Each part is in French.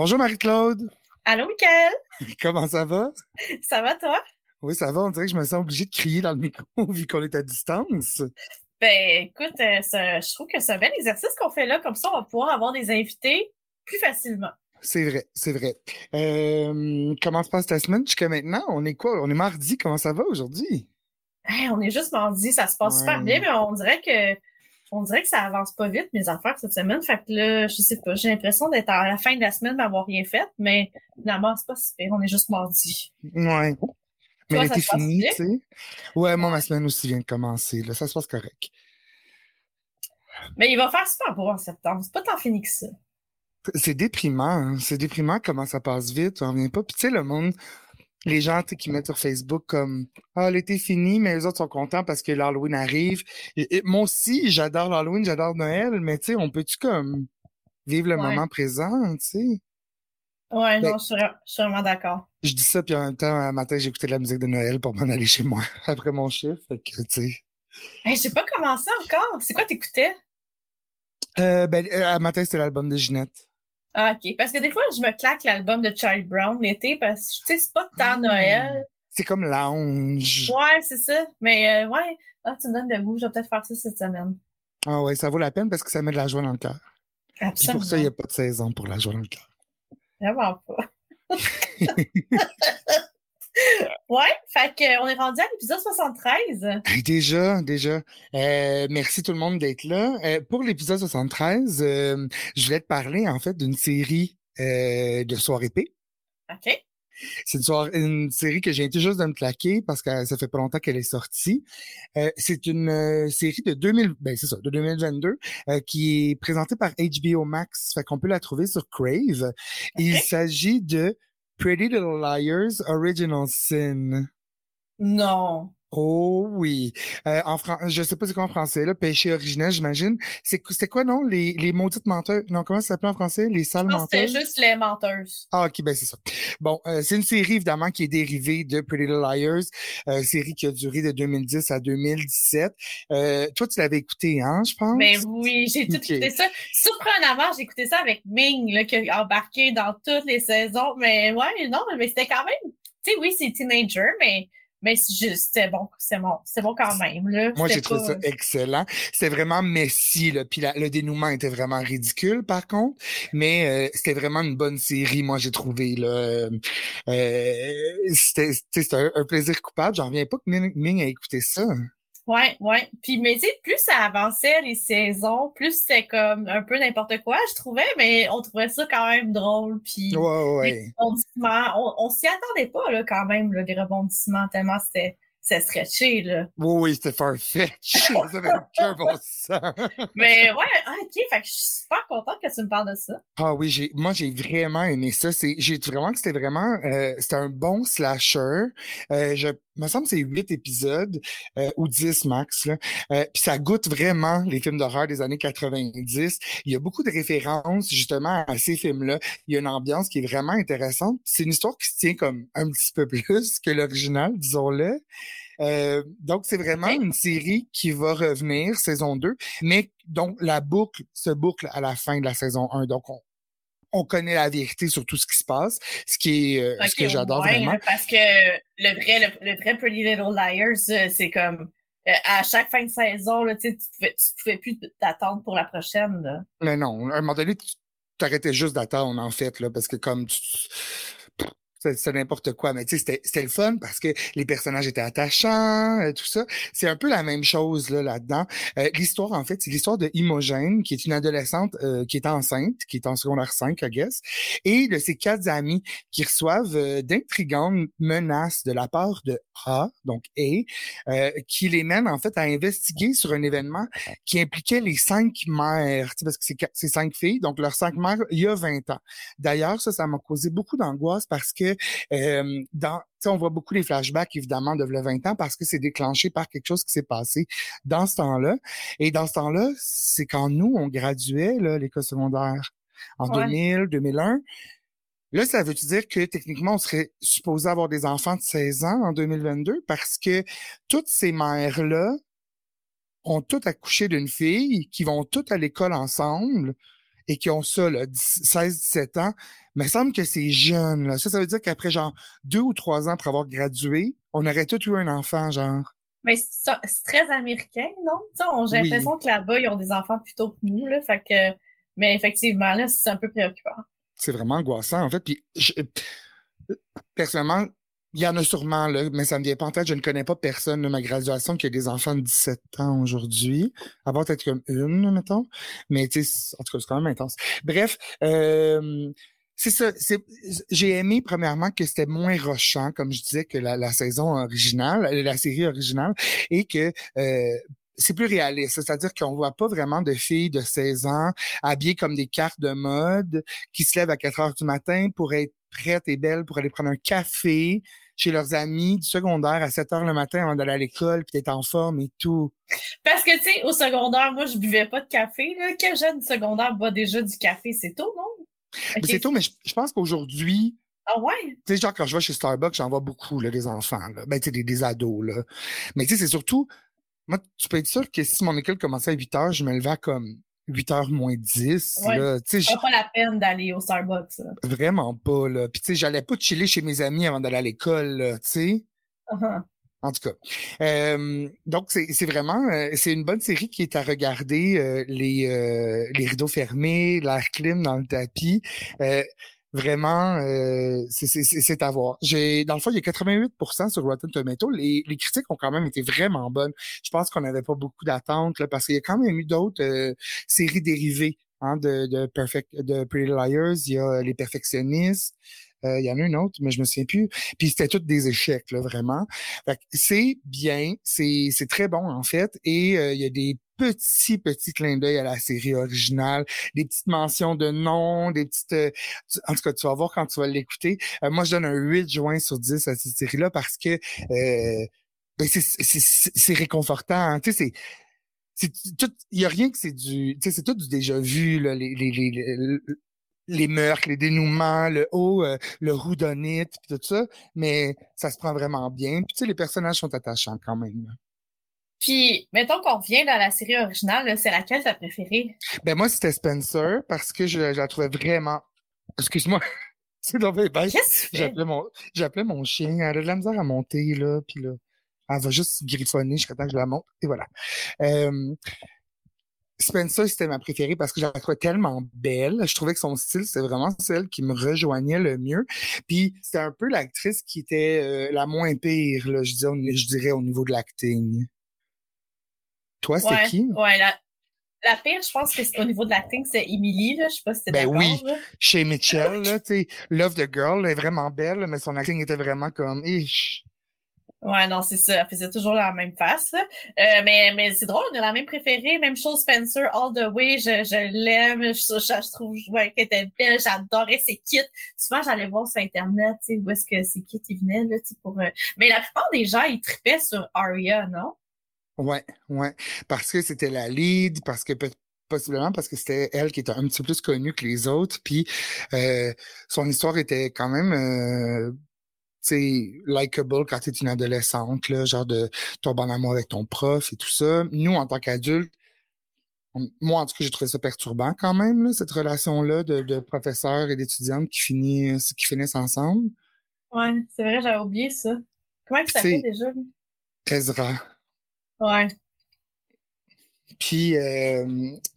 Bonjour Marie-Claude. Allô, Michael? Comment ça va? Ça va, toi? Oui, ça va. On dirait que je me sens obligée de crier dans le micro vu qu'on est à distance. Ben, écoute, euh, je trouve que c'est un bel exercice qu'on fait là. Comme ça, on va pouvoir avoir des invités plus facilement. C'est vrai, c'est vrai. Euh, comment se passe ta semaine jusqu'à maintenant? On est quoi? On est mardi. Comment ça va aujourd'hui? on est juste mardi. Ça se passe super bien, mais on dirait que on dirait que ça avance pas vite, mes affaires, cette semaine. Fait que là, je sais pas, j'ai l'impression d'être à la fin de la semaine d'avoir rien fait, mais finalement, c'est pas si pire. On est juste mardi. Ouais. Mais elle était finie, tu sais. Ouais, moi, ma semaine aussi vient de commencer. Là. Ça se passe correct. Mais il va faire super beau en septembre. C'est pas tant fini que ça. C'est déprimant. Hein. C'est déprimant comment ça passe vite. On revient pas. Puis tu sais, le monde, les gens qui mettent sur Facebook comme Ah, l'été fini, mais les autres sont contents parce que l'Halloween arrive. Et, moi aussi, j'adore l'Halloween, j'adore Noël, mais tu sais, on peut-tu comme vivre le moment présent, tu sais? Ouais, ben non, je suis, vraiment d'accord. Je dis ça, puis en même temps, un matin, j'écoutais de la musique de Noël pour m'en aller chez moi après mon chiffre. Fait que, tu sais. Hey, j'ai pas commencé encore. C'est quoi t'écoutais? Euh, ben, euh, un matin, c'était l'album de Ginette. Ah, OK. Parce que des fois, je me claque l'album de Charlie Brown l'été parce que, tu sais, c'est pas tant ah. Noël. C'est comme lounge. Ouais, c'est ça. Mais, euh, ouais. Ah, tu me donnes de goût. Je vais peut-être faire ça cette semaine. Ah, ouais, ça vaut la peine parce que ça met de la joie dans le cœur. Absolument. pour ça, il n'y a pas de saison pour la joie dans le cœur. Vraiment pas. ouais, fait qu'on est rendu à l'épisode 73. Déjà, déjà. Euh, merci tout le monde d'être là. Euh, pour l'épisode 73, euh, je voulais te parler en fait d'une série de soirée P. OK. C'est une, série que j'ai tout juste de me claquer parce que ça fait pas longtemps qu'elle est sortie. c'est une série de 2000, ben c'est ça, de 2022 qui est présentée par HBO Max. Fait qu'on peut la trouver sur Crave. Il s'agit de Pretty Little Liars Original Sin. Non. Oh oui. Euh, en fran je sais pas c'est quoi en français, là, péché originel, j'imagine. C'est quoi, non? Les, les maudites menteuses. Non, comment ça s'appelle en français? Les sales menteuses? C'est juste les menteuses. Ah, ok, ben c'est ça. Bon, euh, c'est une série, évidemment, qui est dérivée de Pretty Little Liars, euh, série qui a duré de 2010 à 2017. Euh, toi, tu l'avais écouté, hein, je pense? Ben oui, j'ai tout écouté ça. Surprenamment, j'ai écouté ça avec Ming, là, qui a embarqué dans toutes les saisons. Mais ouais, non, mais c'était quand même... Tu sais, oui, c'est teenager, mais mais c'est juste, c'est bon, c'est bon, c'est bon quand même. Là. Moi, j'ai trouvé ça excellent. C'était vraiment messi, là. Puis le dénouement était vraiment ridicule, par contre. Mais euh, c'était vraiment une bonne série, moi, j'ai trouvé. Là. Euh, c'était un, un, plaisir coupable. J'en reviens pas que Ming, a écouté ça. Ouais, ouais. Puis, mais tu sais, plus ça avançait les saisons, plus c'était comme un peu n'importe quoi, je trouvais, mais on trouvait ça quand même drôle. Puis, ouais, ouais. on, on s'y attendait pas, là, quand même, là, des rebondissements, tellement c'était c'est stretché, là. Oui, oui, c'était farfetch. ça avait aucun bon Mais ouais, ah, OK, fait que je suis super contente que tu me parles de ça. Ah oui, j'ai, moi, j'ai vraiment aimé ça. C'est, j'ai vraiment que c'était vraiment, euh, c'était un bon slasher. Euh, je me semble que c'est huit épisodes euh, ou dix max. Là. Euh, puis ça goûte vraiment les films d'horreur des années 90. Il y a beaucoup de références justement à ces films-là. Il y a une ambiance qui est vraiment intéressante. C'est une histoire qui se tient comme un petit peu plus que l'original, disons-le. Euh, donc, c'est vraiment une série qui va revenir, saison 2, mais donc la boucle se boucle à la fin de la saison 1. Donc, on, on connaît la vérité sur tout ce qui se passe, ce qui est euh, ce que j'adore vraiment. parce que le vrai, le, vrai Pretty Little Liars, euh, c'est comme euh, à chaque fin de saison, là, tu ne pouvais, pouvais plus t'attendre pour la prochaine. Là. Mais non, à un moment donné, tu t'arrêtais juste d'attendre, en fait, là, parce que comme tu, c'est n'importe quoi, mais tu sais, c'était le fun parce que les personnages étaient attachants, euh, tout ça. C'est un peu la même chose là là-dedans. Euh, l'histoire, en fait, c'est l'histoire de Imogène, qui est une adolescente euh, qui est enceinte, qui est en secondaire 5, I guess, et de ses quatre amis qui reçoivent d'intrigantes menaces de la part de A, donc A, qui les mène en fait à investiguer sur un événement qui impliquait les cinq mères, parce que c'est cinq filles, donc leurs cinq mères il y a 20 ans. D'ailleurs, ça, ça m'a causé beaucoup d'angoisse parce que euh, dans on voit beaucoup les flashbacks, évidemment, de le 20 ans parce que c'est déclenché par quelque chose qui s'est passé dans ce temps-là. Et dans ce temps-là, c'est quand nous, on graduait l'école secondaire en 2000, 2001. Là, ça veut dire que techniquement, on serait supposé avoir des enfants de 16 ans en 2022 parce que toutes ces mères-là ont toutes accouché d'une fille, qui vont toutes à l'école ensemble et qui ont ça, 16-17 ans, mais il semble que c'est jeune. Là. Ça, ça veut dire qu'après genre deux ou trois ans pour avoir gradué, on aurait tous eu un enfant, genre. Mais c'est très américain, non? J'ai l'impression que là-bas, ils ont des enfants plutôt que nous, là. Fait que, mais effectivement, là, c'est un peu préoccupant. C'est vraiment angoissant, en fait. Puis, personnellement, il y en a sûrement, là, mais ça me vient pas en tête. Je ne connais pas personne de ma graduation qui a des enfants de 17 ans aujourd'hui. À part peut-être comme une, mettons. Mais, tu sais, en tout cas, c'est quand même intense. Bref, euh, c'est ça. J'ai aimé, premièrement, que c'était moins rochant, comme je disais, que la, saison originale, la série originale, et que euh, c'est plus réaliste. C'est-à-dire qu'on voit pas vraiment de filles de 16 ans habillées comme des cartes de mode qui se lèvent à 4 heures du matin pour être prêtes et belles pour aller prendre un café chez leurs amis du secondaire à 7 heures le matin avant d'aller à l'école puis d'être en forme et tout. Parce que, tu sais, au secondaire, moi, je buvais pas de café. Là. Quel jeune secondaire boit déjà du café? C'est tôt, non? C'est tôt, mais je, pense qu'aujourd'hui, ah ouais? Tu sais, genre, quand je vais chez Starbucks, j'en vois beaucoup, là, des enfants, là. Ben, tu sais, des, des, ados, là. Mais tu sais, c'est surtout, moi, tu peux être sûr que si mon école commençait à 8 heures, je me levais à comme 8 heures moins 10. Ouais. Là, pas la peine d'aller au Starbucks, là. Vraiment pas, là. Puis, tu sais, j'allais pas chiller chez mes amis avant d'aller à l'école, tu sais. Uh-huh. En tout cas. Euh, donc, c'est vraiment, euh, c'est une bonne série qui est à regarder, euh, les, euh, les rideaux fermés, l'air clim dans le tapis. Vraiment, c'est à voir. J'ai, dans le fond, il y a 88% sur Rotten Tomatoes. Les, les critiques ont quand même été vraiment bonnes. Je pense qu'on n'avait pas beaucoup d'attentes parce qu'il y a quand même eu d'autres séries dérivées hein, de, de, Perfect, de Pretty Liars. Il y a Les Perfectionnistes. Euh, il y en a une autre, mais je me souviens plus. Puis c'était toutes des échecs, là, vraiment. c'est bien, c'est, c'est très bon, en fait. Et euh, il y a des petits, petits clins d'œil à la série originale, des petites mentions de noms, des petites... Euh, en tout cas, tu vas voir quand tu vas l'écouter. moi, je donne un 8 juin sur 10 à cette série-là parce que ben c'est, c'est, c'est réconfortant. Hein. Tu sais, c'est il y a rien que c'est du, tu sais, c'est tout du déjà vu, là, les, les, les, les meurtres, les dénouements, le haut, euh, le roudonite, tout ça, mais ça se prend vraiment bien. Puis tu sais, les personnages sont attachants quand même. Puis, mettons qu'on revient dans la série originale, c'est laquelle ta préférée? Ben moi, c'était Spencer parce que je, la trouvais vraiment. Excuse-moi. c'est dans J'appelais mon, j'appelais mon chien. Elle a de la misère à monter, là, puis là. Elle va juste griffonner jusqu'à temps que je la monte. Et voilà. Euh, Spencer, c'était ma préférée parce que je la trouvais tellement belle. Je trouvais que son style, c'était vraiment celle qui me rejoignait le mieux. Puis c'était un peu l'actrice qui était euh, la moins pire, là, je, dirais, je dirais, au niveau de l'acting. Toi, c'était qui? Ouais, la, la pire, je pense que c'est au niveau de l'acting, c'est Emily, là. Je sais pas si c'était Ben oui, chez Mitchell, là, tu Love the Girl, elle est vraiment belle, mais son acting était vraiment comme, ish. Ouais, non, c'est ça. Elle faisait toujours la même face. Euh, mais mais c'est drôle, on a la même préférée. Même chose, Spencer, All the Way. Je, je l'aime. Je, je, trouve ouais, qu'elle était belle. J'adorais ses kits. Souvent, j'allais voir sur Internet où est-ce que ses kits ils venaient. Là, pour, euh, Mais la plupart des gens, ils tripaient sur Aria, non? Ouais, ouais. Parce que c'était la lead, parce que possiblement parce que c'était elle qui était un petit peu plus connue que les autres. Puis euh, son histoire était quand même c'est likable quand tu es une adolescente, là, genre de tomber en amour avec ton prof et tout ça. Nous, en tant qu'adultes, moi, en tout cas, j'ai trouvé ça perturbant quand même, là, cette relation-là de, de professeurs et d'étudiantes qui finissent, qui finissent ensemble. Ouais, c'est vrai, j'avais oublié ça. Comment ça s'appelle déjà? Ezra. Ouais. Puis, euh,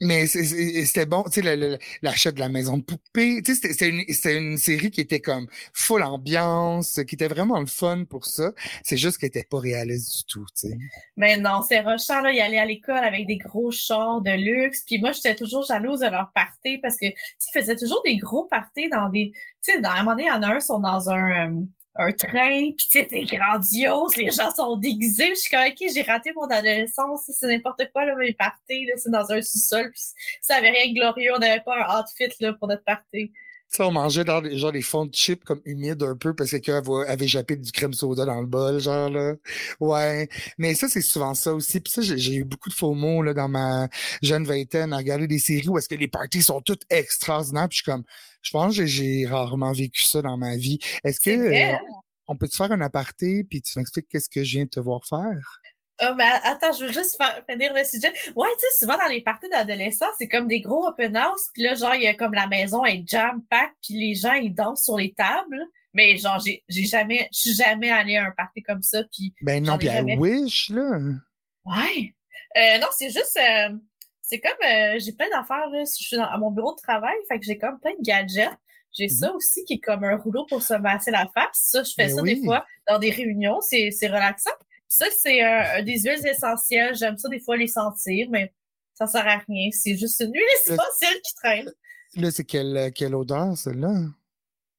mais c'était bon, tu sais, l'achat de la maison de poupée, tu sais, c'était une, une, série qui était comme full ambiance, qui était vraiment le fun pour ça. C'est juste qu'elle était pas réaliste du tout, tu sais. Mais non, c'est Rochard, là, il allait à l'école avec des gros chars de luxe. Puis moi, j'étais toujours jalouse de leur party parce que, tu faisaient toujours des gros parties dans des, tu sais, dans un moment donné, il y en a un, sont dans un, euh, un train, puis c'est grandiose, les gens sont déguisés, je suis comme, ok, j'ai raté mon adolescence, c'est n'importe quoi, là, mes parties, là, c'est dans un sous-sol, puis ça avait rien de glorieux, on n'avait pas un outfit, là, pour notre party. Ça, on mangeait dans genre des fonds de chips comme humides un peu parce que quelqu'un avait jappé du crème soda dans le bol, genre là. Ouais. Mais ça, c'est souvent ça aussi. Puis ça, j'ai eu beaucoup de faux mots là, dans ma jeune vingtaine à regarder des séries où est-ce que les parties sont toutes extraordinaires. Puis je suis comme, je pense que j'ai rarement vécu ça dans ma vie. Est-ce que euh, on peut te faire un aparté puis tu m'expliques qu'est-ce que je viens de te voir faire? Oh, mais attends, je veux juste finir le sujet. Ouais, tu sais, souvent dans les parties d'adolescents, c'est comme des gros open house, puis là, genre, il y a comme la maison est jam-pack, puis les gens, ils dansent sur les tables. Mais genre, j'ai jamais, je suis jamais allée à un party comme ça, puis... Ben non, puis à Wish, là. Ouais. Euh, non, c'est juste... Euh, c'est comme... Euh, j'ai plein d'affaires, là. Je suis à mon bureau de travail, fait que j'ai comme plein de gadgets. J'ai ça aussi qui est comme un rouleau pour se masser la face. Ça, je fais ben ça des fois dans des réunions. C'est relaxant. Ça, c'est un, des huiles essentielles. J'aime ça des fois les sentir, mais ça sert à rien. C'est juste une huile essentielle qui traîne. Là, c'est quelle, quelle odeur, celle-là?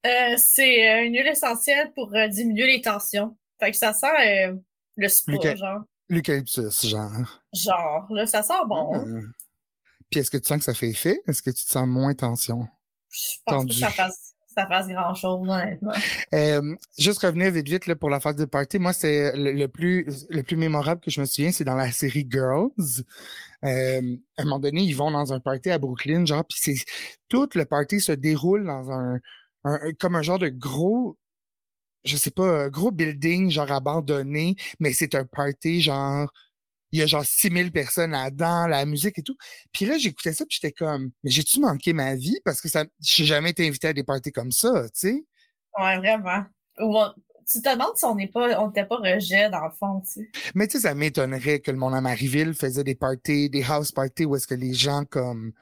Euh, c'est euh, une huile essentielle pour euh, diminuer les tensions. Fait que ça sent le spa, genre. L'eucalyptus, genre. Genre, là, ça sent bon. Ah. Puis est-ce que tu sens que ça fait effet? Est-ce que tu te sens moins tension? Je pense que ça fasse ça fasse grand chose, honnêtement. Euh, juste revenir vite vite là, pour la phase de party. Moi, c'est le, plus le plus mémorable que je me souviens, c'est dans la série Girls. Euh, à un moment donné, ils vont dans un party à Brooklyn, genre, puis c'est tout le party se déroule dans un, un, comme un genre de gros je sais pas, gros building, genre abandonné, mais c'est un party, genre il y a genre 6000 personnes là-dedans, la musique et tout. Puis là, j'écoutais ça, puis j'étais comme, mais j'ai-tu manqué ma vie? Parce que ça, j'ai jamais été invité à des parties comme ça, tu sais. Ouais, vraiment. tu te demandes si on n'est pas, on n'était pas rejet dans le fond, tu sais. Mais tu sais, ça m'étonnerait que le monde à Marieville faisait des parties, des house parties où est-ce que les gens, comme,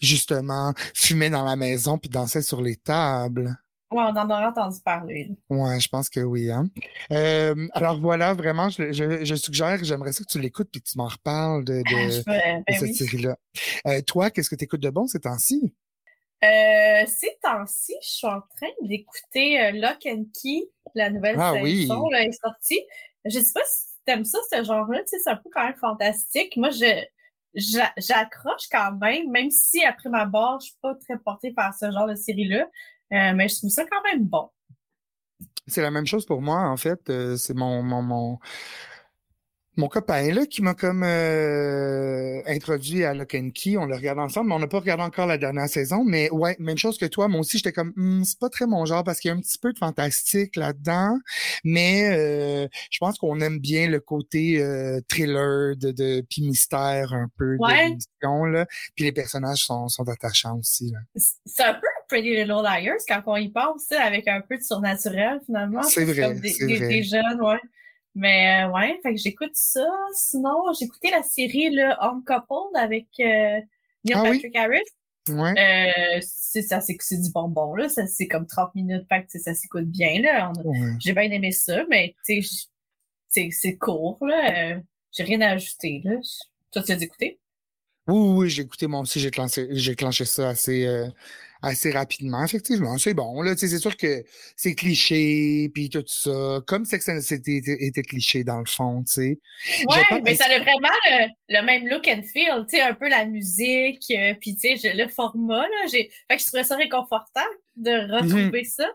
justement, fumaient dans la maison puis dansaient sur les tables. Ouais, on en aurait entendu parler. Ouais, je pense que oui. Hein? Euh, alors voilà, vraiment, je, je, je suggère, j'aimerais ça que tu l'écoutes puis que tu m'en reparles de, de, ben cette série-là. Euh, toi, qu'est-ce que tu écoutes de bon ces temps-ci? Euh, ces temps-ci, je suis en train d'écouter Lock and Key, la nouvelle ah, saison là, est sortie. Je sais pas si t'aimes ça, ce genre-là, tu sais, c'est un peu quand même fantastique. Moi, je j'accroche quand même, même si après ma barre, je suis pas très portée par ce genre de série-là. Euh, mais je trouve ça quand même bon. C'est la même chose pour moi, en fait. Euh, c'est mon, mon, mon, mon copain là qui m'a comme euh, introduit à Lock and Key. On le regarde ensemble, mais on n'a pas regardé encore la dernière saison. Mais ouais, même chose que toi. Moi aussi, j'étais comme hmm, c'est pas très mon genre parce qu'il y a un petit peu de fantastique là-dedans. Mais euh, je pense qu'on aime bien le côté euh, thriller de, de puis mystère un peu de l'émission là. Puis les personnages sont, sont attachants aussi. C'est un peu Pretty Little Liars quand on y pense, avec un peu de surnaturel finalement. C'est vrai. Des, des, des, jeunes, ouais. Mais euh, ouais, fait que j'écoute ça. Sinon, j'ai écouté la série le Home Couple avec euh, Neil ah Patrick Harris. Ouais. Euh, c'est ça, c'est c'est du bonbon là. Ça c'est comme 30 minutes, fait que ça s'écoute bien là. J'ai bien aimé ça, mais tu sais, c'est court là. J'ai rien à ajouter là. Toi, tu as écouté? Oui, oui, j'ai écouté moi aussi. J'ai clenché, ça assez euh, assez rapidement. Effectivement, c'est bon. Là, c'est sûr que c'est cliché, puis tout ça. Comme c'est que ça était, cliché dans le fond, tu sais. Ouais, mais ça a vraiment le, même look and feel, tu sais, un peu la musique, euh, puis tu sais, le format, là. J'ai... Fait que je trouvais ça réconfortant de mmh retrouver ça.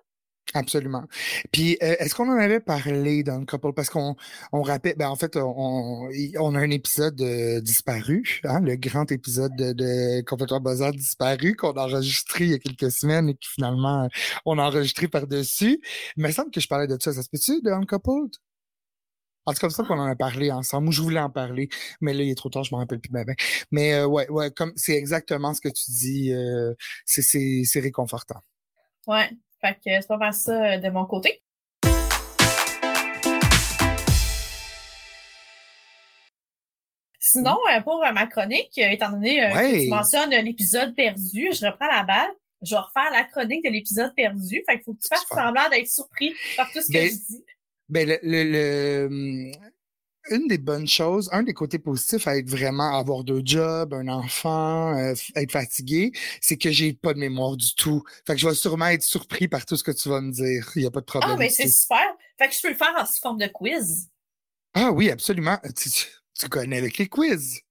Absolument. Puis, euh, est-ce qu'on en avait parlé dans le couple? Parce qu'on on rappelle, ben en fait, on, on a un épisode euh, disparu, hein, le grand épisode de, de Complètement disparu qu'on a enregistré il y a quelques semaines et qui finalement, on a enregistré par-dessus. Il me semble que je parlais de ça. Ça se peut-tu, de Uncoupled? En tout cas, ça qu'on en a parlé ensemble. Ou je voulais en parler, mais là, il est trop tard, je me rappelle plus bien. Mais euh, ouais, ouais, comme c'est exactement ce que tu dis. c'est réconfortant. Ouais, fait que c'est pas mal ça euh, de mon côté. Sinon, euh, pour euh, ma chronique, étant donné que tu mentionnes l'épisode perdu, je reprends la balle. Je vais refaire la chronique de l'épisode perdu. Fait qu'il faut que tu fasses semblant d'être surpris par tout ce que ben, je dis. Ben, le, le, hum, une des bonnes choses, un des côtés positifs à être vraiment avoir deux jobs, un enfant, euh, être fatigué, c'est que j'ai pas de mémoire du tout. Fait que je vais sûrement être surpris par tout ce que tu vas me dire. Il y a pas de problème. Ah, ben c'est super. Fait que je peux le faire en forme de quiz. Ah oui, absolument. Tu, tu connais avec les quiz.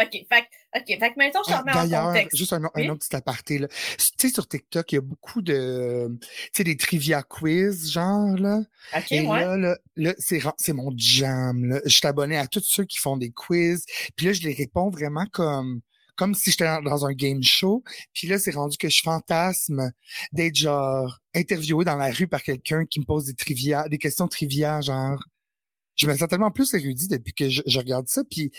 OK, fait, OK, fait que maintenant, je te remets en contexte. juste un, un, autre petit aparté, là. Tu sais, sur TikTok, il y a beaucoup de, tu sais, des trivia quiz, genre, là. OK, Et là, là, là c'est mon jam, là. Je suis abonné à tous ceux qui font des quiz. Puis là, je les réponds vraiment comme, comme si j'étais dans un game show. Puis là, c'est rendu que je fantasme d'être, genre, interviewé dans la rue par quelqu'un qui me pose des trivia, des questions trivia, genre. je me sens tellement plus érudit depuis que je, regarde ça. Puis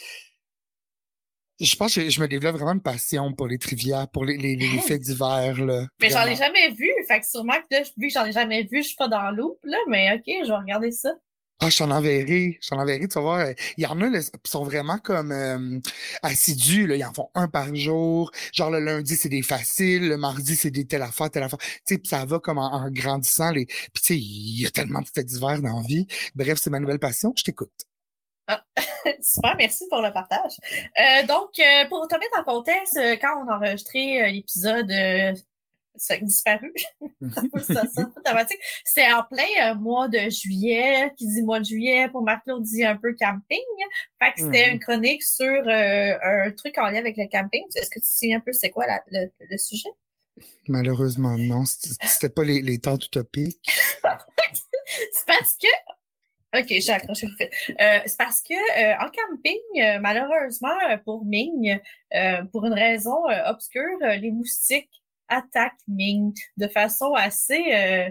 je pense que je me développe vraiment une passion pour les trivia, pour les, les, les faits divers. Là, mais j'en ai jamais vu. Fait que sûrement que là, vu que j'en ai jamais vu, je suis pas dans l'eau, là, mais ok, je vais regarder ça. Ah, je t'en enverrai. Je t'en enverrai, tu vas voir. Il y en a qui sont vraiment comme euh, assidus. Là. Ils en font un par jour. Genre le lundi, c'est des faciles. Le mardi, c'est des telle affaire, telle affaire. Tu sais, ça va comme en, grandissant. Les... Puis tu sais, il y a tellement de faits divers dans la vie. Bref, c'est ma nouvelle passion. Je t'écoute. Ah, super, merci pour le partage. Euh, donc, euh, pour te mettre en contexte, quand on a enregistré l'épisode ça a disparu. C'est en plein euh, mois de juillet. Qui dit mois de juillet, pour Marc-Claude dit un peu camping. Fait que c'était une chronique sur euh, un truc en lien avec le camping. Est-ce que tu sais un peu c'est quoi le, sujet? Malheureusement, non. C'était pas les, les temps utopiques. c'est parce que OK, j'ai accroché le fait. Euh, c'est parce que en camping, malheureusement pour Ming, pour une raison obscure, les moustiques attaque Ming de façon assez euh,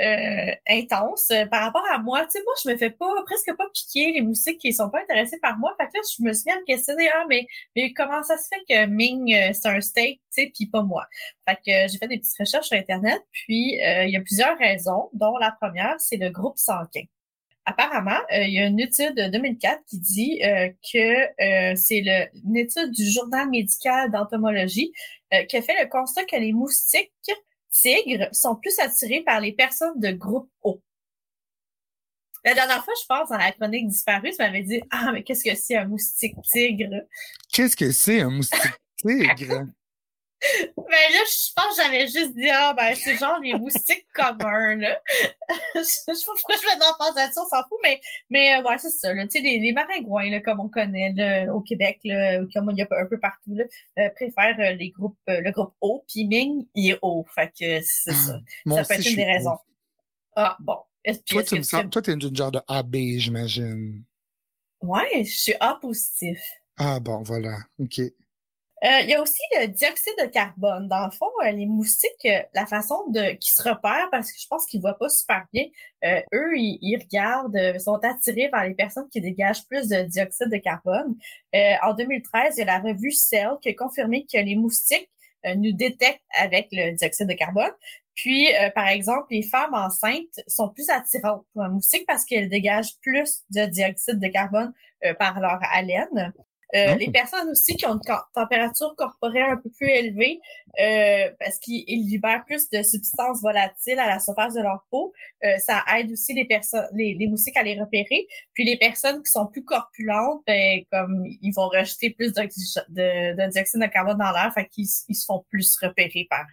euh, intense par rapport à moi. Tu sais, moi, je me fais pas presque pas piquer les moustiques qui sont pas intéressés par moi. Fait que là, je me suis bien questionner, ah, mais, mais comment ça se fait que Ming, euh, c'est un steak, tu sais, puis pas moi? Fait que j'ai fait des petites recherches sur Internet, puis il y a plusieurs raisons, dont la première, c'est le groupe sanguin. Apparemment, il y a une étude de 2004 qui dit que c'est une étude du journal médical d'entomologie euh, qui a fait le constat que les moustiques tigres sont plus attirés par les personnes de groupe O. La dernière fois, je pense, dans la chronique disparue, tu m'avais dit Ah, mais qu'est-ce que c'est un moustique tigre? Qu'est-ce que c'est un moustique tigre? Ben là, je pense que j'avais juste dit, ah, ben, c'est genre les moustiques communs, là. je sais pas pourquoi je me dans la on s'en fout, mais, mais, euh, ouais, c'est ça, là. Tu sais, les, les maringouins, là, comme on connaît, là, au Québec, là, comme il y a un peu partout, là, euh, préfèrent euh, les groupes, le groupe O, puis Ming, il est haut. Fait que c'est ça. ça peut être une des raisons. Ah, bon. Toi, tu me sens, toi, t'es une genre de AB, j'imagine. Ouais, je suis A positif. Ah, bon, voilà. OK. Euh, il y a aussi le dioxyde de carbone. Dans le fond, euh, les moustiques, euh, la façon de qui se repèrent, parce que je pense qu'ils voient pas super bien, eux, ils, regardent, sont attirés par les personnes qui dégagent plus de dioxyde de carbone. en 2013, il y a la revue Cell qui a confirmé que les moustiques nous détectent avec le dioxyde de carbone. Puis, par exemple, les femmes enceintes sont plus attirantes pour un moustique parce qu'elles dégagent plus de dioxyde de carbone par leur haleine. Euh, ah. Les personnes aussi qui ont une température corporelle un peu plus élevée, euh, parce qu'ils libèrent plus de substances volatiles à la surface de leur peau, euh, ça aide aussi les personnes, les, moustiques à les repérer. Puis les personnes qui sont plus corpulentes, ben, comme ils vont rejeter plus de, de, dioxyde de carbone dans l'air, fait qu'ils ils se font plus repérer par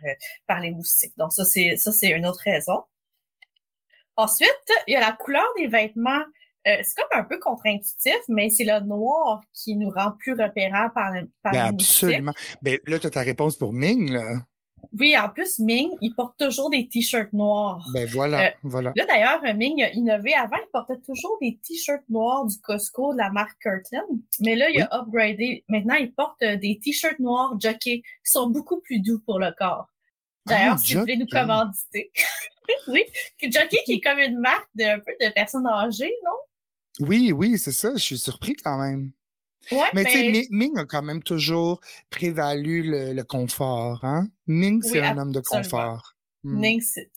par les moustiques. Donc ça c'est ça c'est une autre raison. Ensuite, il y a la couleur des vêtements. Euh, c'est comme un peu contre-intuitif, mais c'est le noir qui nous rend plus repérants par, par ben Absolument. Ben, là, tu as ta réponse pour Ming, là. Oui, en plus, Ming, il porte toujours des t-shirts noirs. Ben voilà, euh, voilà. Là, d'ailleurs, Ming a innové. Avant, il portait toujours des t-shirts noirs du Costco de la marque Kirtland. Mais là, il a upgradé. Maintenant, il porte euh, des t-shirts noirs jockey qui sont beaucoup plus doux pour le corps. D'ailleurs, ah, si vous voulez nous commanditer. oui, Jockey qui est comme une marque de un peu de personnes âgées, non? Oui, oui, c'est ça. Je suis surpris quand même. Ouais, mais tu sais, Ming a quand même toujours prévalu le, confort. Hein? Ming, c'est un homme de confort. Hmm.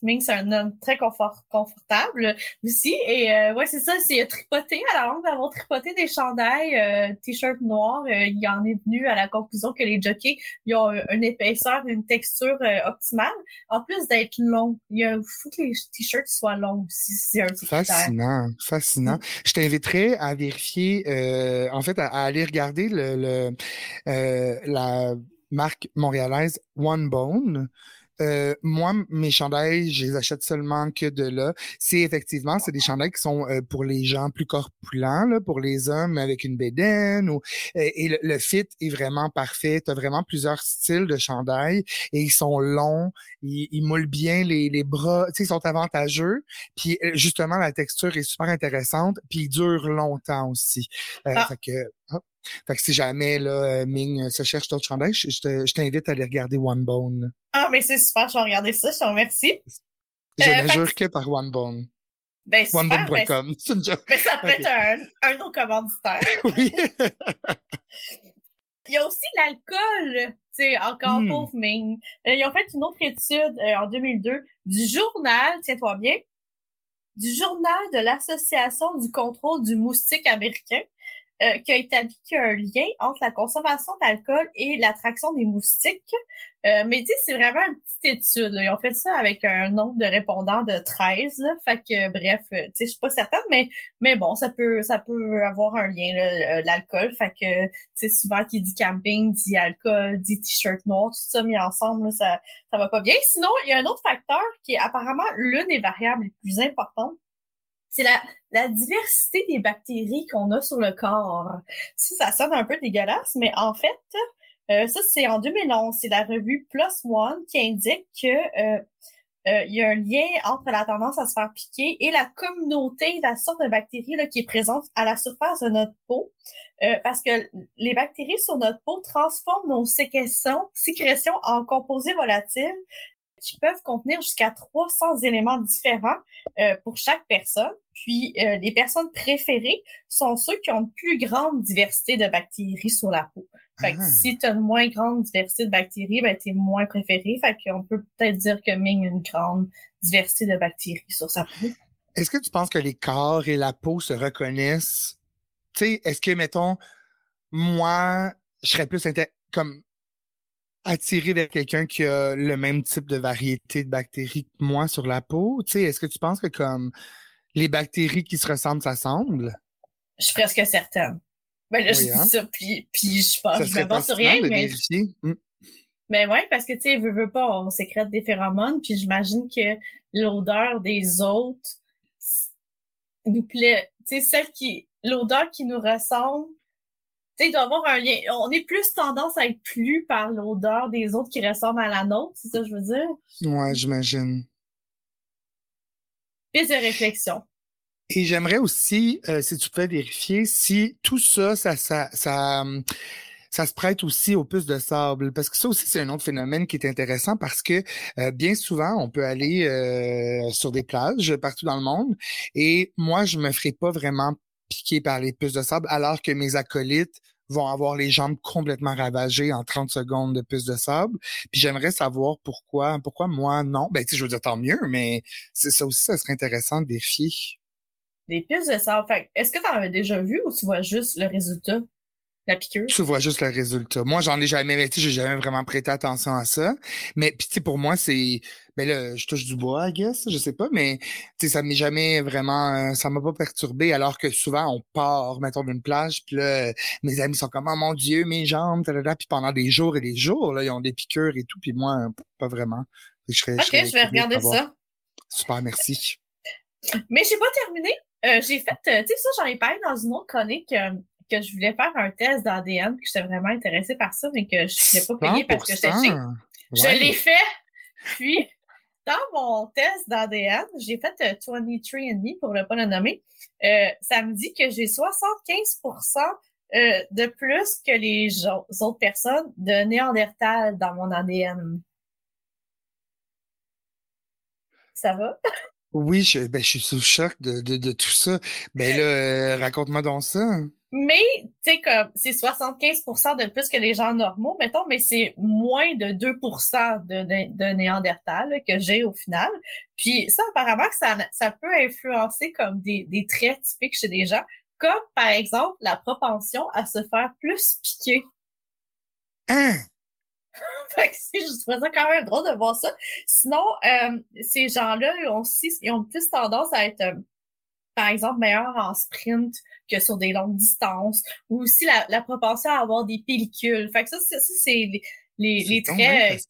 Ming, c'est un homme très confortable aussi. Et euh, ouais, c'est ça, c'est tripoté à la honte d'avoir tripoté des chandails, euh, t-shirt noir. Euh, il en est venu à la conclusion que les jockeys ils ont une épaisseur, une texture euh, optimale. En plus d'être long, il faut que les t-shirts soient longs aussi. C'est un Fascinant, fascinant. Je t'inviterais à vérifier, en fait, à, aller regarder le, le la marque montréalaise One Bone. Euh, moi, mes chandails, je les achète seulement que de là. C'est effectivement, c'est des chandails qui sont euh, pour les gens plus corpulents, là, pour les hommes avec une bédaine. Ou, et, le, fit est vraiment parfait. Tu as vraiment plusieurs styles de chandails et ils sont longs, ils, ils moulent bien les, les bras, tu sais, ils sont avantageux. Puis euh, justement, la texture est super intéressante, puis ils durent longtemps aussi. Ah. Fait que, fait que si jamais là, euh, Ming euh, se cherche d'autres chandails, je, t'invite à aller regarder One Bone. Ah, mais c'est super, je vais regarder ça, je te remercie. Je ne jure que par One Bone. Ben, super, ben, ben, ça peut être un, un autre commanditaire. oui. Il y a aussi l'alcool, tu sais, encore hmm. pauvre Ming. Euh, ils ont fait une autre étude euh, en 2002 du journal, tiens-toi bien, du journal de l'Association du contrôle du moustique américain. Euh, qui a établi qu'il y a un lien entre la consommation d'alcool et l'attraction des moustiques. Euh, mais sais, c'est vraiment une petite étude. Ils ont fait ça avec un nombre de répondants de 13. Là. Fait que bref, euh, tu sais, je suis pas certaine, mais mais bon, ça peut ça peut avoir un lien, l'alcool. Fait que tu sais, souvent qui dit camping, dit alcool, dit t-shirt noir, tout ça mis ensemble, ça, ça va pas bien. Sinon, il y a un autre facteur qui est apparemment l'une des variables les plus importantes c'est la, la diversité des bactéries qu'on a sur le corps. Ça, ça sonne un peu dégueulasse, mais en fait, euh, ça, c'est en 2011. C'est la revue Plus One qui indique que euh, euh, y a un lien entre la tendance à se faire piquer et la communauté, la sorte de bactéries là, qui est présente à la surface de notre peau. parce que les bactéries sur notre peau transforment nos sécrétions, sécrétions en composés volatiles qui peuvent contenir jusqu'à 300 éléments différents euh, pour chaque personne. Puis, euh, les personnes préférées sont ceux qui ont une plus grande diversité de bactéries sur la peau. Fait que ah. si tu as une moins grande diversité de bactéries, ben, tu es moins préféré. Fait qu'on peut peut-être dire que Ming a une grande diversité de bactéries sur sa peau. Est-ce que tu penses que les corps et la peau se reconnaissent? Tu sais, est-ce que, mettons, moi, je serais plus comme attiré vers quelqu'un qui a le même type de variété de bactéries que moi sur la peau? Tu sais, est-ce que tu penses que comme les bactéries qui se ressemblent s'assemblent? Je suis presque certaine. Ben là, je dis hein? ça, puis, puis je pense, je m'avance sur rien, mais... Mmh. Mais ouais, parce que, tu sais, veut, veut pas, on sécrète des phéromones, puis j'imagine que l'odeur des autres nous plaît. Tu sais, celle qui, l'odeur qui nous ressemble, tu sais, il doit avoir un lien. On est plus tendance à être plu par l'odeur des autres qui ressemblent à la nôtre, c'est ça que je veux dire? Ouais, j'imagine. Piste de réflexion. Et j'aimerais aussi, euh, si tu peux vérifier, si tout ça, ça, ça, ça, ça se prête aussi aux puces de sable. Parce que ça aussi, c'est un autre phénomène qui est intéressant parce que euh, bien souvent, on peut aller euh, sur des plages partout dans le monde. Et moi, je me ferai pas vraiment piqué par les puces de sable, alors que mes acolytes vont avoir les jambes complètement ravagées en 30 secondes de puces de sable. Puis j'aimerais savoir pourquoi, pourquoi moi non. Ben, tu je veux dire tant mieux, mais c'est ça aussi, ça serait intéressant de vérifier. Des puces de sable. est-ce que tu en as déjà vu ou tu vois juste le résultat? La piqûre? Tu vois juste le résultat. Moi, j'en ai jamais, mais j'ai jamais vraiment prêté attention à ça. Mais puis tu sais, pour moi, c'est, ben là, je touche du bois, I guess, je sais pas, mais tu sais, ça m'est jamais vraiment, euh, ça m'a pas perturbé. Alors que souvent, on part, mettons, d'une plage, puis là, mes amis sont comme, oh mon Dieu, mes jambes, puis pendant des jours et des jours, là, ils ont des piqûres et tout, puis moi, pas vraiment. Je ok, je, vais regarder ça. Super, merci. Mais j'ai pas terminé. Euh, j'ai fait, euh, tu sais, ça, j'en ai parlé dans une autre chronique que je voulais faire un test d'ADN, que j'étais vraiment intéressée par ça, mais que je ne pas payer parce que j'étais chez. Je l'ai fait. Puis, dans mon test d'ADN, j'ai fait 23andMe pour ne pas le nommer. Euh, ça me dit que j'ai 75% euh, de plus que les autres personnes de Néandertal dans mon ADN. Ça va? Oui, je, ben, je suis sous choc de, de, de tout ça. Ben là, euh, raconte-moi donc ça. Mais, tu sais, comme, c'est 75% de plus que les gens normaux, mettons, mais c'est moins de 2% de, de, Néandertal que j'ai au final. Puis ça, apparemment, que ça, ça peut influencer comme des, des traits typiques chez des gens, comme par exemple la propension à se faire plus piquer. Hein? fait que je trouvais ça quand même drôle de voir ça. Sinon, euh, ces gens-là ont aussi, ils ont plus tendance à être euh, par exemple, meilleur en sprint que sur des longues distances, ou aussi la, la propension à avoir des pellicules. Fait que ça, ça c'est les, les, les traits,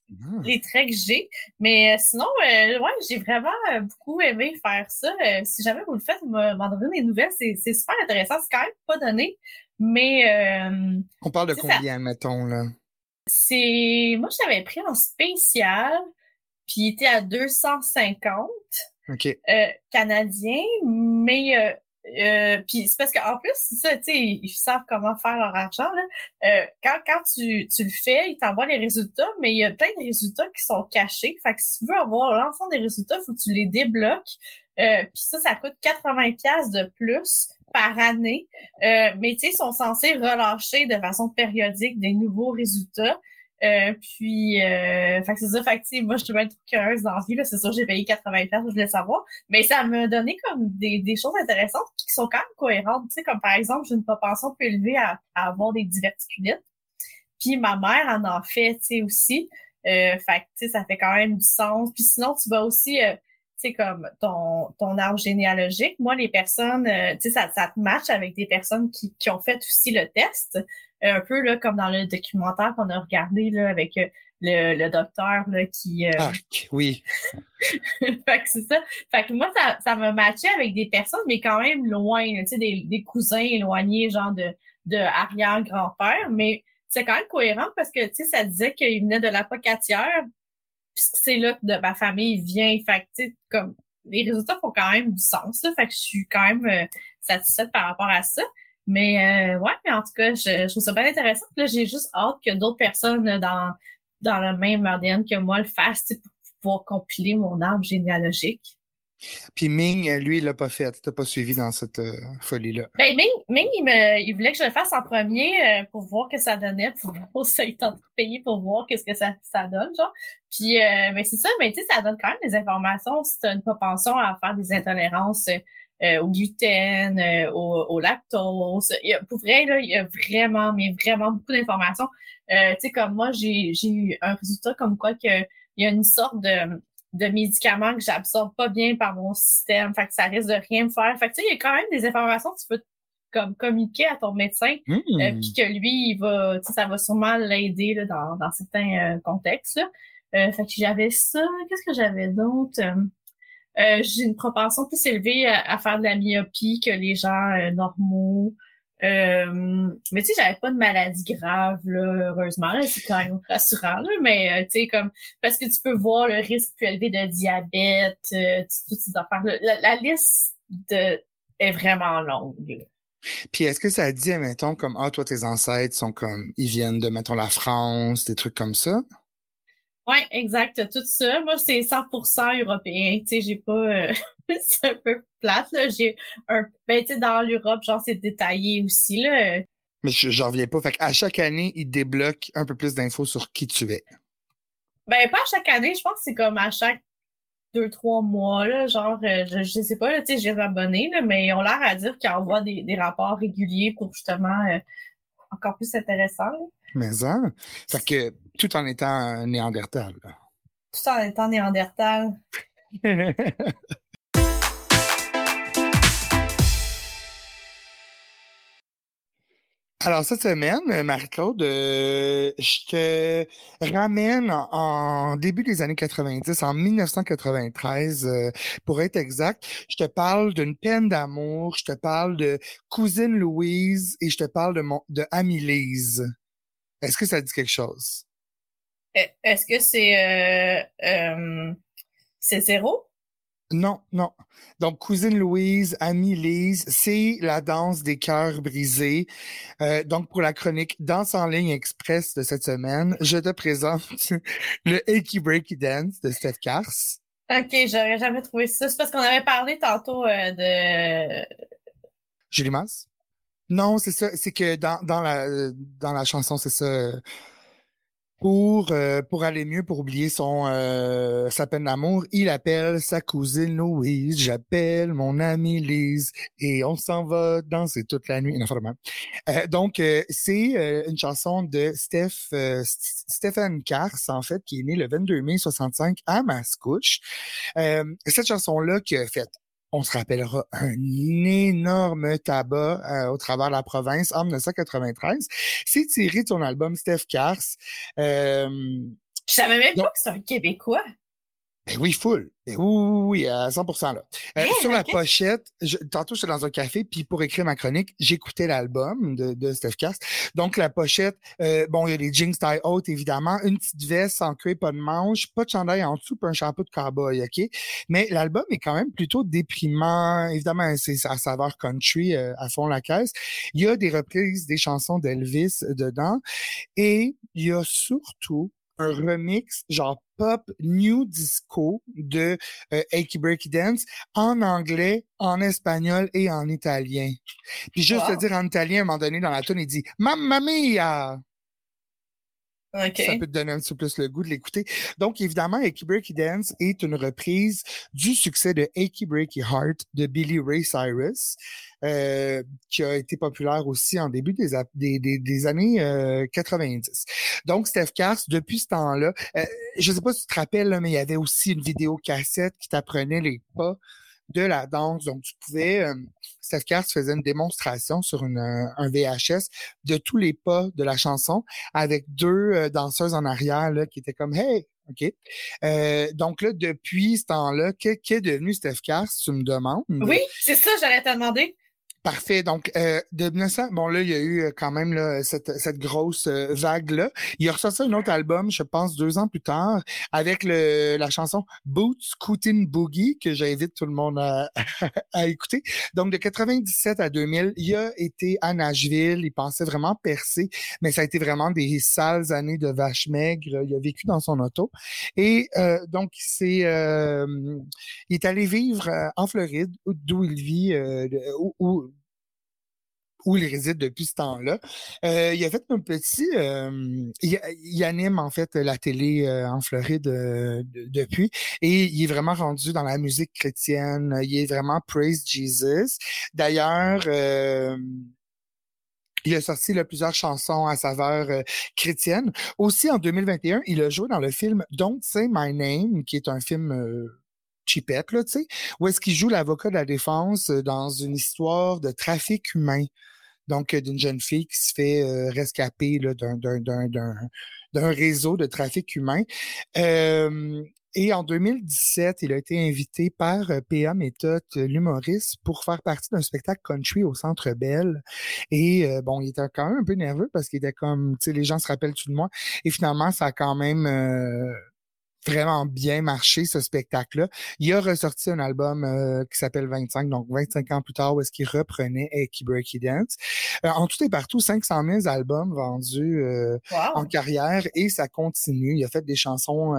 les traits que j'ai. Mais euh, sinon, euh, ouais, j'ai vraiment euh, beaucoup aimé faire ça. si jamais vous le faites, m'en donner des nouvelles, c'est, super intéressant. C'est quand même pas donné, mais... On parle de combien, mettons, là? C'est... Moi, je l'avais pris en spécial, puis il était à 250. Euh, canadien, mais euh, euh, puis c'est parce qu'en plus, ça, tu sais, ils savent comment faire leur argent. Là. quand quand tu, tu le fais, ils t'envoient les résultats, mais il y a plein de résultats qui sont cachés. Fait que si tu veux avoir l'ensemble des résultats, faut que tu les débloques. puis ça, ça coûte 80 pièces de plus par année. mais tu sais, sont censés relâcher de façon périodique des nouveaux résultats. Euh, puis, euh, c'est ça. Fait que, moi, je suis être curieuse dans la vie. C'est sûr, j'ai payé 80 je voulais savoir. Mais ça m'a donné comme des, des choses intéressantes qui sont quand même cohérentes. Tu sais, comme par exemple, j'ai une propension plus élevée à, avoir des diverticulites. Puis ma mère en a fait, tu sais, aussi. Euh, fait que, tu sais, ça fait quand même du sens. Puis sinon, tu vas aussi, euh, sais, comme ton, ton arbre généalogique. Moi, les personnes, euh, tu sais, ça, ça te match avec des personnes qui, qui ont fait aussi le test un peu là, comme dans le documentaire qu'on a regardé là, avec euh, le, le docteur là, qui. Euh... Ah, oui. fait que c'est ça. Fait que moi, ça, ça m'a matché avec des personnes, mais quand même loin, tu sais, des, des cousins éloignés, genre de, de arrière-grand-père, mais c'est quand même cohérent parce que, tu sais, ça disait qu'il venait de la pocatière, puisque c'est là de ma famille vient. Fait que, comme, les résultats font quand même du sens, là. Fait que je suis quand même euh, satisfaite par rapport à ça. Mais euh, ouais, mais en tout cas, je, trouve ça bien intéressant. Là, j'ai juste hâte que d'autres personnes dans, dans le même ADN que moi le fassent pour pouvoir compiler mon arbre généalogique. Puis Ming, lui, il l'a pas fait. T'as pas suivi dans cette euh, folie-là. Ben, Ming, Ming il, me, il voulait que je le fasse en premier euh, pour voir que ça donnait, pour voir si il de payer pour voir qu'est-ce que ça, ça donne, genre. Puis, euh, mais c'est ça, mais tu sais, ça donne quand même des informations si t'as une propension à faire des intolérances euh, au gluten, euh, au, lactose. Il pour vrai, là, il y a vraiment, mais vraiment beaucoup d'informations. Tu sais, comme moi, j'ai eu un résultat comme quoi que il y a une sorte de, de médicament que j'absorbe pas bien par mon système. Fait que ça risque de rien me faire. Fait que tu sais, il y a quand même des informations que tu peux comme communiquer à ton médecin, mmh. puis que lui, il va, ça va sûrement l'aider dans, dans certains contextes. Là. fait que j'avais ça. Qu'est-ce que j'avais d'autre? Euh, j'ai une propension plus élevée à, faire de la myopie que les gens euh, normaux. Euh, mais tu sais, j'avais pas de maladie grave, là, heureusement. C'est quand même rassurant, là, mais tu sais, comme parce que tu peux voir le risque plus élevé de diabète, toutes ces affaires. La, la, liste de, est vraiment longue. Puis est-ce que ça dit, mettons, comme Ah, toi, tes ancêtres sont comme ils viennent de, mettons, la France, des trucs comme ça? Oui, exact. Tout ça. Moi, c'est 100% européen. Tu sais, j'ai pas... Euh, c'est un peu plate, là. J'ai un... Ben, tu sais, dans l'Europe, genre, c'est détaillé aussi, là. Mais j'en reviens pas. Fait qu'à chaque année, ils débloquent un peu plus d'infos sur qui tu es. Ben, pas à chaque année. Je pense que c'est comme à chaque deux, trois mois, là. Genre, euh, je, je sais pas, là, tu sais, j'ai abonné, là, mais ils ont l'air à dire qu'ils envoient des, des rapports réguliers pour justement euh, encore plus intéressant. Mais ça, fait que tout en étant néandertal. Tout en étant néandertal. Alors, cette semaine, Marie-Claude, euh, je te ramène en, début des années 90, en 1993, euh, pour être exact. Je te parle d'une peine d'amour, je te parle de Cousine Louise et je te parle de, mon, de Amie-Lise. Est-ce que ça dit quelque chose? Est-ce que c'est euh, c'est zéro? Non, non. Donc, cousine Louise, amie Lise, c'est la danse des cœurs brisés. Euh, donc, pour la chronique Danse en ligne express de cette semaine, je te présente le Achy Breaky Dance de Steph Kars. OK, j'aurais jamais trouvé ça. C'est parce qu'on avait parlé tantôt euh, de... Julie Mas? Non, c'est ça. C'est que dans, dans, la, dans la chanson, c'est ça pour, euh, pour aller mieux, pour oublier son euh, sa peine d'amour, il appelle sa cousine Louise, j'appelle mon amie Lise et on s'en va danser toute la nuit. Euh, donc, c'est une chanson de Steph, Stéphane Kars, en fait, qui est né le 22 mai 65 à Mascouche. cette chanson-là qui a fait on se rappellera un énorme tabac euh, au travers de la province en 1993. C'est tiré de son album Steph Cars. Euh, je savais même pas que c'est un Québécois. Ben oui, full. Ben oui, oui, à 100% là. Euh, sur la pochette, je, tantôt j'étais dans un café, puis pour écrire ma chronique, j'écoutais l'album de, de Steph Cast. Donc la pochette, euh, bon, il y a les jeans taille haute, évidemment, une petite veste sans cuir, pas de manche, pas de chandail en dessous, pas un chapeau de cowboy, OK? Mais l'album est quand même plutôt déprimant. Évidemment, c'est à saveur country euh, à fond la caisse. Il y a des reprises des chansons d'Elvis dedans. Et il y a surtout un remix genre pop new disco de euh, Achy Breaky Dance en anglais, en espagnol et en italien. Puis juste te dire en italien, à un moment donné, dans la tune, il dit « Mamma mia! » Ça peut te donner un petit peu plus le goût de l'écouter. Donc, évidemment, Achy Breaky Dance est une reprise du succès de Achy Breaky Heart de Billy Ray Cyrus, euh, qui a été populaire aussi en début des, des, des, années 90. Euh, Donc, Steph Cars, depuis ce temps-là, euh, je sais pas si tu te rappelles, mais il y avait aussi une vidéo cassette qui t'apprenait les pas de la danse. Donc, tu pouvais, euh, Steph carte faisait une démonstration sur une, euh, un VHS de tous les pas de la chanson avec deux euh, danseuses en arrière là, qui étaient comme Hey, OK. Euh, donc là, depuis ce temps-là, qu'est est devenu Steph Cars, tu me demandes? Oui, c'est ça, j'allais te demander. Parfait. Donc, euh, de 1900, bon là, il y a eu euh, quand même là, cette, cette grosse euh, vague-là. Il a ressorti un autre album, je pense, deux ans plus tard, avec le, la chanson Boots Scootin' Boogie, que j'invite tout le monde à, à, écouter. Donc, de 97 à 2000, il a été à Nashville. Il pensait vraiment percer, mais ça a été vraiment des sales années de vache maigre. Il a vécu dans son auto. Et euh, donc, c'est, euh, il est allé vivre en Floride, d'où il vit, où, où il réside depuis ce temps-là. Euh, il a fait un petit... Euh, il, anime en fait la télé euh, en Floride depuis et il est vraiment rendu dans la musique chrétienne. Il est vraiment Praise Jesus. D'ailleurs... il a sorti plusieurs chansons à saveur chrétienne. Aussi, en 2021, il a joué dans le film Don't Say My Name, qui est un film chipette, là, tu sais, où est-ce qu'il joue l'avocat de la défense dans une histoire de trafic humain donc d'une jeune fille qui se fait euh, rescaper d'un réseau de trafic humain. et en 2017, il a été invité par euh, P.A. Méthode, l'humoriste, pour faire partie d'un spectacle country au Centre Bell. Et euh, bon, il était quand même un peu nerveux parce qu'il était comme, tu sais, les gens se rappellent tout de moi? Et finalement, ça a quand même vraiment bien marché, ce spectacle-là. Il a ressorti un album euh, qui s'appelle 25, donc 25 ans plus tard, où est-ce qu'il reprenait Eki Breaky Dance. Euh, en tout et partout, 500 000 albums vendus euh, en carrière et ça continue. Il a fait des chansons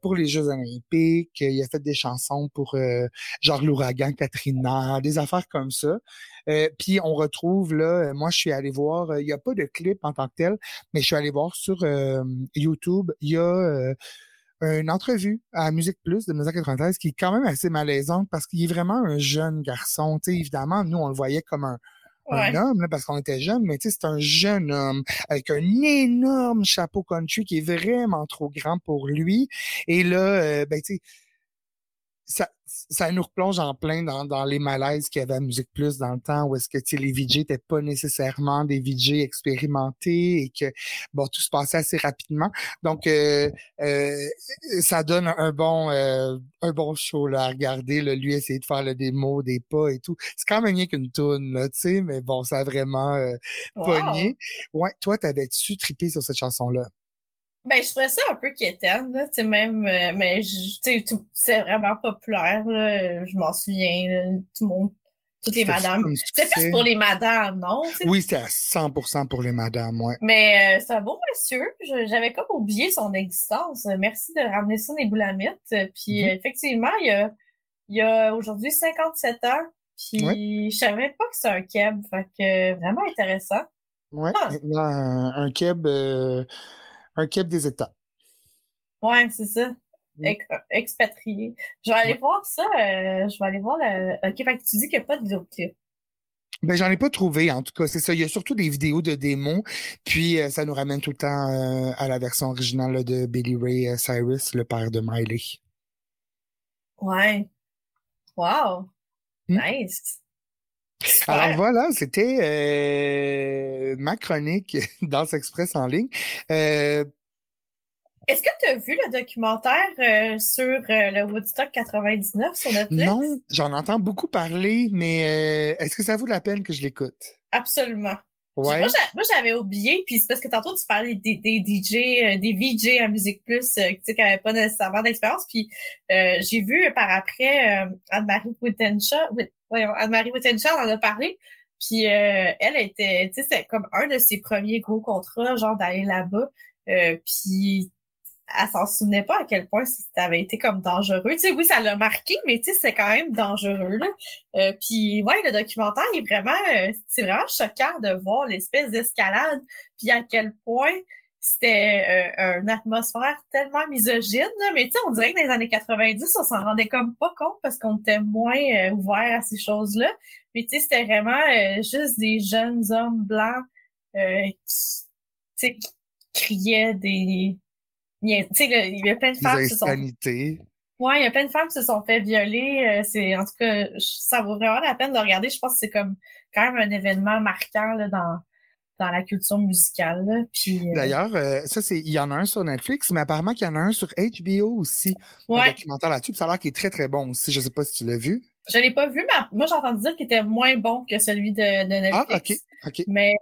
pour les Jeux olympiques, il a fait des chansons pour genre l'ouragan Katrina, des affaires comme ça. puis on retrouve là, moi je suis allé voir, il n'y a pas de clip en tant que tel, mais je suis allé voir sur YouTube, il y a une entrevue à Musique Plus de 1993 qui est quand même assez malaisante parce qu'il est vraiment un jeune garçon. sais évidemment, nous, on le voyait comme un, homme parce qu'on était jeune, mais c'est un jeune homme avec un énorme chapeau country qui est vraiment trop grand pour lui. Et là, euh, ben, tu sais, ça, ça nous replonge en plein dans, dans les malaises qu'il y avait à Musique Plus dans le temps où est-ce que les VJ n'étaient pas nécessairement des VJ expérimentés et que bon tout se passait assez rapidement. Donc euh, euh, ça donne un bon euh, un bon show là, à regarder, là, lui essayer de faire le démo des pas et tout. C'est quand même rien qu'une toune, là, tu sais, mais bon, ça a vraiment pogné. Ouais, toi, t'avais-tu trippé sur cette chanson-là? Ben, je trouvais ça un peu quétaine, là, tu sais, même, euh, mais, tu sais, c'est vraiment populaire, là, je m'en souviens, tout le monde, toutes les madames. C'est plus pour les madames, non? Oui, c'est à 100% pour les madames, ouais. Mais euh, c'est un beau monsieur, j'avais comme oublié son existence. Merci de ramener ça les boulamites. Puis, mm-hmm. effectivement, il y a, il y a aujourd'hui 57 ans, puis je savais pas que c'est un keb, fait que vraiment intéressant. Ouais, ah. un, un keb... Euh, un keb des États. Ouais, c'est ça. expatrié. Je vais aller voir ça. Euh, je vais aller voir le. Ok, fait que tu dis qu'il n'y a pas de vidéoclip. Ben, j'en ai pas trouvé, en tout cas, c'est ça. Il y a surtout des vidéos de démos, puis euh, ça nous ramène tout le temps euh, à la version originale de Billy Ray Cyrus, le père de Miley. Ouais. Wow. Hmm? Nice. Alors voilà, c'était euh, ma chronique dans Express en ligne. Euh, Est-ce que tu as vu le documentaire euh, sur le Woodstock 99 sur Netflix? Non, j'en entends beaucoup parler, mais est-ce que ça vaut la peine que je l'écoute? Absolument. Ouais. Moi, j'avais oublié, puis c'est parce que tantôt tu parlais des, des DJ, des VJ à Musique Plus, tu sais, qui n'avaient pas nécessairement d'expérience, puis j'ai vu par après Anne-Marie Wittenshaw, Anne-Marie Wittenschall en a parlé. Puis euh, elle était, tu sais, c'est comme un de ses premiers gros contrats, genre d'aller là-bas. Euh, puis elle s'en souvenait pas à quel point ça avait été comme dangereux. Tu sais, oui, ça l'a marqué, mais tu sais, c'est quand même dangereux, là. Euh, puis, ouais, le documentaire est vraiment, euh, c'est vraiment choquant de voir l'espèce d'escalade, puis à quel point c'était euh, une atmosphère tellement misogyne, là. mais tu sais, on dirait que dans les années 90, on s'en rendait comme pas compte parce qu'on était moins euh, ouvert à ces choses-là. Mais tu sais, c'était vraiment juste des jeunes hommes blancs qui, qui criaient des y a, il y a plein de femmes qui se sont. Ouais, il y a plein de femmes qui se sont fait violer. Euh, c'est en tout cas, ça vaut vraiment la peine de regarder. Je pense que c'est comme quand même un événement marquant là, dans dans la culture musicale. Puis, euh, D'ailleurs, euh, ça c'est, il y en a un sur Netflix, mais apparemment qu'il y en a un sur HBO aussi. Ouais. Un documentaire là-dessus. Ça a l'air qu'il est très très bon aussi. Je sais pas si tu l'as vu. Je l'ai pas vu, mais moi j'ai entendu dire qu'il était moins bon que celui de, de ah, Netflix. Ah, ok, ok. Mais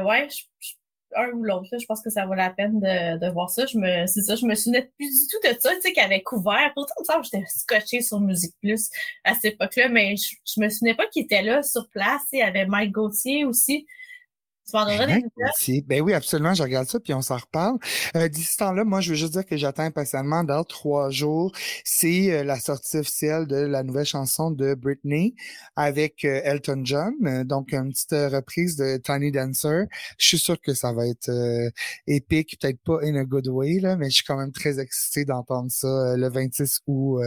ouais, je, je un ou l'autre. Je pense que ça vaut la peine de, de voir ça. Je me, c'est ça, je me souvenais plus du tout de ça, tu sais, qu'il avait couvert. Pourtant, il me j'étais scotché sur Musique Plus à cette époque-là, mais je, je me souvenais pas qu'il était là sur place. Il y avait Mike Gauthier aussi. Ben oui, absolument, je regarde ça, puis on s'en reparle. Euh, D'ici ce temps-là, moi, je veux juste dire que j'attends impatiemment dans trois jours. C'est euh, la sortie officielle de la nouvelle chanson de Britney avec euh, Elton John. Euh, donc, une petite reprise de Tiny Dancer. Je suis sûr que ça va être épique, peut-être pas in a good way, là, mais je suis quand même très excité d'entendre ça le 26 août.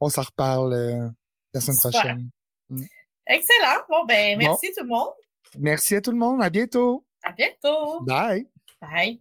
on s'en reparle la semaine prochaine. Mm. Excellent. Bon, ben, merci tout le monde. Merci à tout le monde. À bientôt. À bientôt. Bye. Bye.